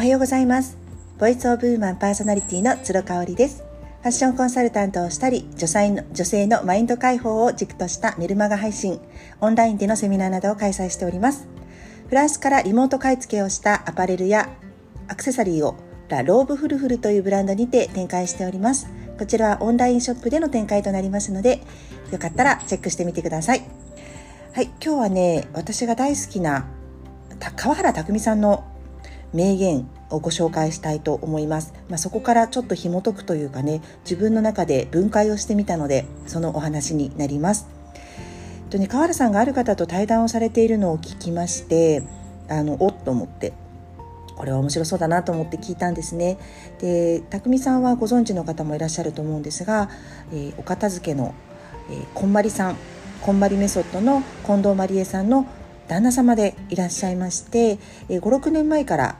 おはようございます。 Voice of Woman パーソナリティの鶴香織です。ファッションコンサルタントをしたり女性の女性のマインド解放を軸としたメルマガ配信オンラインでのセミナーなどを開催しております。フランスからリモート買い付けをしたアパレルやアクセサリーをラローブフルフルというブランドにて展開しております。こちらはオンラインショップでの展開となりますのでよかったらチェックしてみてください。はい今日はね私が大好きな川原拓海さんの名言をご紹介したいと思います。まあ、そこからちょっと紐解くというかね、自分の中で分解をしてみたので、そのお話になります。とね、川原さんがある方と対談をされているのを聞きまして、あの、おっと思って、これは面白そうだなと思って聞いたんですね。で、匠さんはご存知の方もいらっしゃると思うんですが、えー、お片付けの、えー、こんまりさん、こんまりメソッドの近藤まりえさんの旦那様でいらっしゃいまして、え、56年前から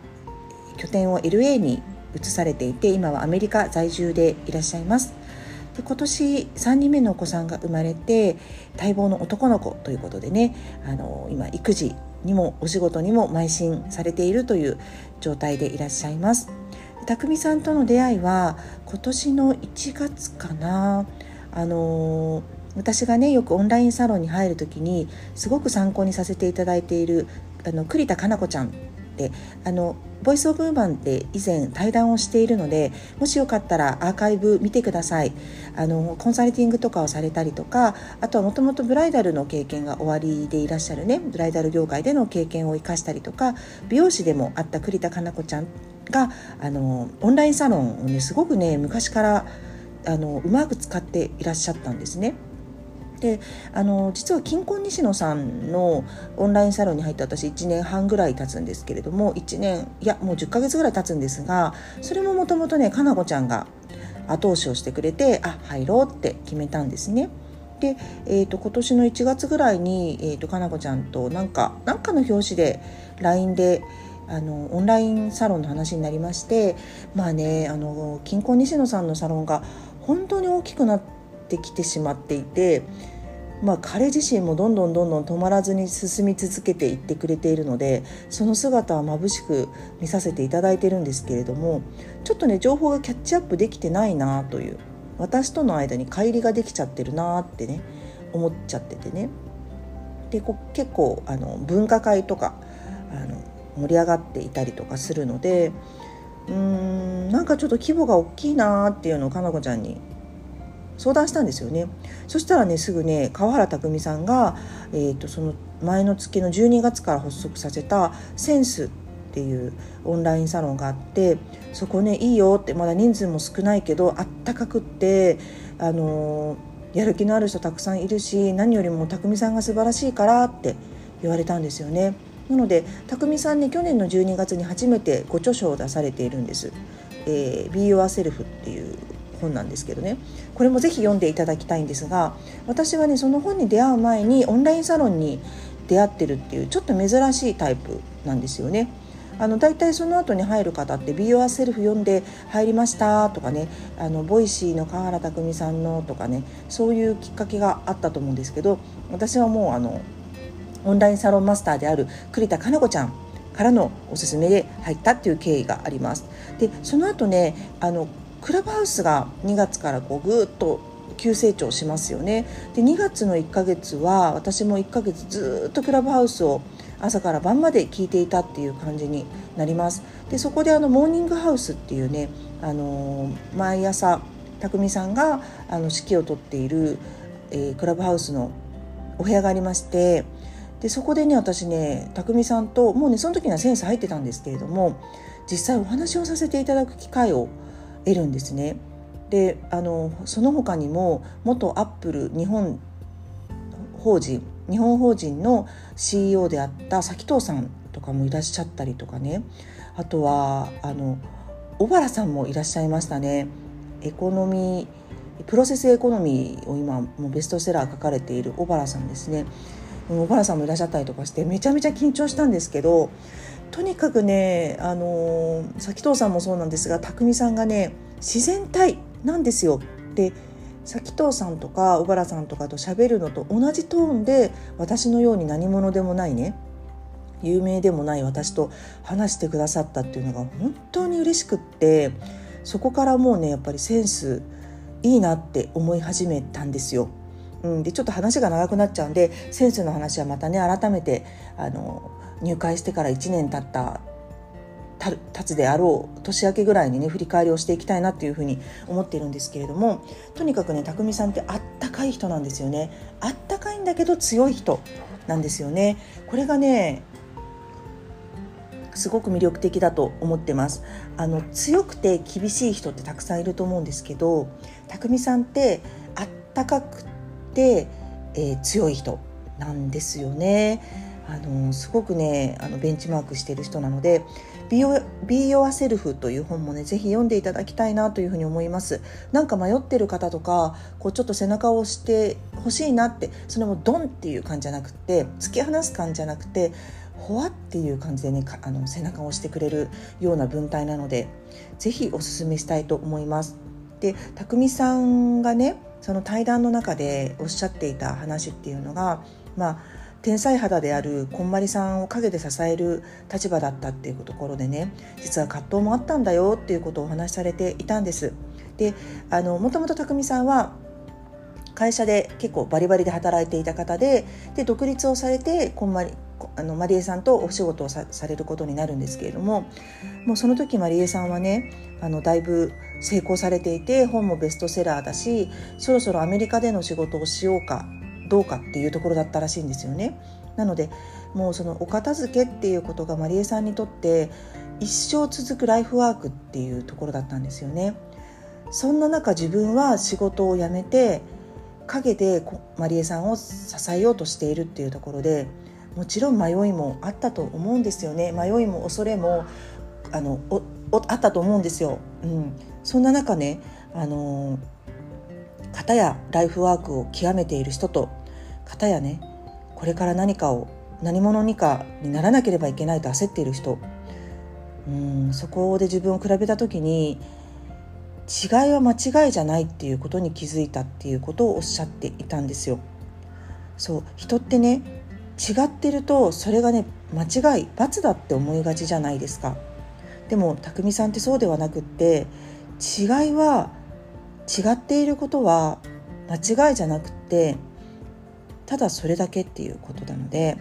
拠点を LA に移されていて今はアメリカ在住でいらっしゃいます。で今年3人目のお子さんが生まれて待望の男の子ということでねあの今育児にもお仕事にも邁進されているという状態でいらっしゃいます。匠さんとの出会いは今年の1月かな。あの私がねよくオンラインサロンに入る時にすごく参考にさせていただいているあの栗田かな子ちゃんであのボイスオブウーマンって以前対談をしているのでもしよかったらアーカイブ見てくださいあのコンサルティングとかをされたりとかあとはもともとブライダルの経験が終わりでいらっしゃるねブライダル業界での経験を生かしたりとか美容師でもあった栗田かな子ちゃんがあのオンラインサロンをねすごくね昔からあのうまく使っていらっしゃったんですね。であの実は金婚西野さんのオンラインサロンに入って私1年半ぐらい経つんですけれども1年いやもう10ヶ月ぐらい経つんですがそれももともとねかなこちゃんが後押しをしてくれてあ入ろうって決めたんですね。で、えーと、今年の1月ぐらいに、えーと、かなこちゃんとなんかなんかの表紙で LINE であのオンラインサロンの話になりましてまあねあの金婚西野さんのサロンが本当に大きくなってってきてしまっていて、まあ、彼自身もどんどんどんどん止まらずに進み続けていってくれているのでその姿は眩しく見させていただいてるんですけれどもちょっとね情報がキャッチアップできてないなという私との間に乖離ができちゃってるなってね思っちゃっててね。で結構あの分科会とかあの盛り上がっていたりとかするのでうーんなんかちょっと規模が大きいなっていうのをかなこちゃんに相談したんですよねそしたらねすぐね川原拓海さんが、えーと、その前の月の12月から発足させたセンスっていうオンラインサロンがあってそこねいいよってまだ人数も少ないけどあったかくってあのー、やる気のある人たくさんいるし何よりも匠さんが素晴らしいからって言われたんですよね。なので匠さんね去年の12月に初めてご著書を出されているんです。えー、Be Yourself っていう本なんですけどねこれもぜひ読んでいただきたいんですが私はねその本に出会う前にオンラインサロンに出会ってるっていうちょっと珍しいタイプなんですよね。あの大体その後に入る方って「Be Yourself」読んで入りましたとかねあの Voicy の川原拓海さんのとかねそういうきっかけがあったと思うんですけど私はもうあのオンラインサロンマスターである栗田かな子ちゃんからのおすすめで入ったっていう経緯があります。でその後ねあのクラブハウスが2月からこうぐっと急成長しますよね。で2月の1ヶ月は私も1ヶ月ずっとクラブハウスを朝から晩まで聞いていたっていう感じになります。でそこであのモーニングハウスっていうね、あのー、毎朝匠さんがあの指揮を執っている、えー、クラブハウスのお部屋がありましてでそこでね私ね匠さんともうねその時にはセンス入ってたんですけれども実際お話をさせていただく機会を得るんですね。であのその他にも元アップル日本法人日本法人の CEO であった崎藤さんとかもいらっしゃったりとかね。あとはあの尾原さんもいらっしゃいましたね。エコノミープロセスエコノミーを今もうベストセラー書かれている尾原さんですね。尾原さんもいらっしゃったりとかしてめちゃめちゃ緊張したんですけどとにかくねあの崎藤さんもそうなんですが匠さんがね自然体なんですよ。で崎藤さんとか小原さんとかと喋るのと同じトーンで私のように何者でもないね有名でもない私と話してくださったっていうのが本当に嬉しくってそこからもうねやっぱりセンスいいなって思い始めたんですよ。うん、でちょっと話が長くなっちゃうんでセンスの話はまたね改めてあの入会してから1年経った経つであろう年明けぐらいにね振り返りをしていきたいなっていうふうに思っているんですけれどもとにかくね匠さんってあったかい人なんですよね。あったかいんだけど強い人なんですよね。これがねすごく魅力的だと思ってます。あの強くて厳しい人ってたくさんいると思うんですけど匠さんってあったかくて、えー、強い人なんですよね。あのすごくねあのベンチマークしている人なので「Be Yourself」という本もねぜひ読んでいただきたいなというふうに思いますなんか迷ってる方とかこうちょっと背中を押してほしいなってそれもドンっていう感じじゃなくて突き放す感じじゃなくてほわっていう感じでねあの背中を押してくれるような文体なのでぜひおすすめしたいと思います。で匠さんがねその対談の中でおっしゃっていた話っていうのがまあ天才肌であるこんまりさんを陰で支える立場だったっていうところでね実は葛藤もあったんだよっていうことをお話しされていたんです。であのもともと匠さんは会社で結構バリバリで働いていた方でで独立をされてこんまりあのマリエさんとお仕事をされることになるんですけれどももうその時マリエさんはねあのだいぶ成功されていて本もベストセラーだしそろそろアメリカでの仕事をしようかどうかっていうところだったらしいんですよね。なのでもうそのお片付けっていうことがマリエさんにとって一生続くライフワークっていうところだったんですよね。そんな中自分は仕事を辞めて陰でマリエさんを支えようとしているっていうところでもちろん迷いもあったと思うんですよね迷いも恐れもあのおおあったと思うんですよ。うん、そんな中ねあの方やライフワークを極めている人と方やねこれから何かを何者にかにならなければいけないと焦っている人うんそこで自分を比べた時に違いは間違いじゃないっていうことに気づいたっていうことをおっしゃっていたんですよ。そう人ってね違ってるとそれがね間違い罰だって思いがちじゃないですかでも匠さんってそうではなくって違いは違っていることは間違いじゃなくってただそれだけっていうことなので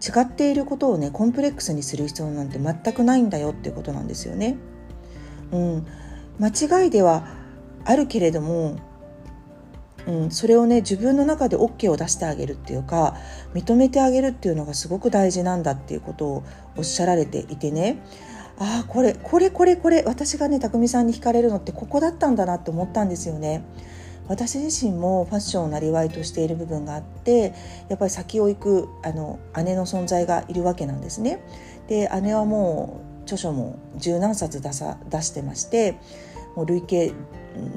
違っていることをねコンプレックスにする必要なんて全くないんだよっていうことなんですよね。うん、間違いではあるけれどもうん、それをね自分の中で OK を出してあげるっていうか認めてあげるっていうのがすごく大事なんだっていうことをおっしゃられていてねああこれこれこれこれ私がね匠さんに惹かれるのってここだったんだなって思ったんですよね。私自身もファッションをなりわいとしている部分があってやっぱり先を行くあの姉の存在がいるわけなんですね。で姉はもう著書も十何冊出さ出してましてもう累計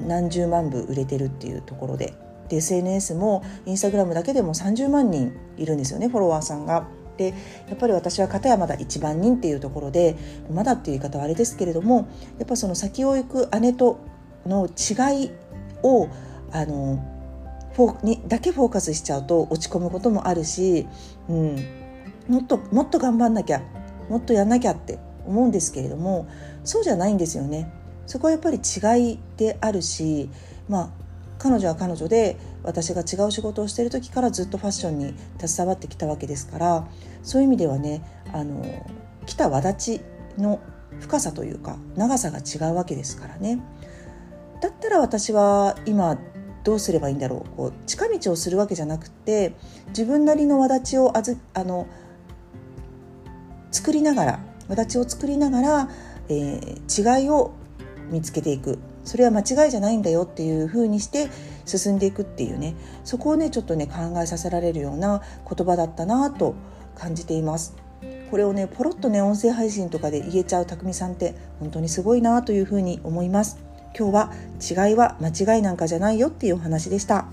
何十万部売れてるっていうところでで SNS もインスタグラムだけでも30万人いるんですよねフォロワーさんが。でやっぱり私は片やまだ1万人っていうところでまだっていう言い方はあれですけれどもやっぱその先を行く姉との違いをあのフォにだけフォーカスしちゃうと落ち込むこともあるし、うん、もっともっと頑張んなきゃもっとやんなきゃって思うんですけれどもそうじゃないんですよね。そこはやっぱり違いであるし、まあ、彼女は彼女で私が違う仕事をしている時からずっとファッションに携わってきたわけですからそういう意味ではねあの来た輪立ちの深さというか長さが違うわけですからね。だったら私は今どうすればいいんだろうこう近道をするわけじゃなくて自分なりの輪立ちをあずあの作りながら輪立ちを作りながら、えー、違いを見つけていくそれは間違いじゃないんだよっていう風にして進んでいくっていうねそこをねちょっとね考えさせられるような言葉だったなと感じています。これをねポロッとね音声配信とかで言えちゃう匠さんって本当にすごいなというふうに思います。今日は違いは間違いなんかじゃないよっていうお話でした。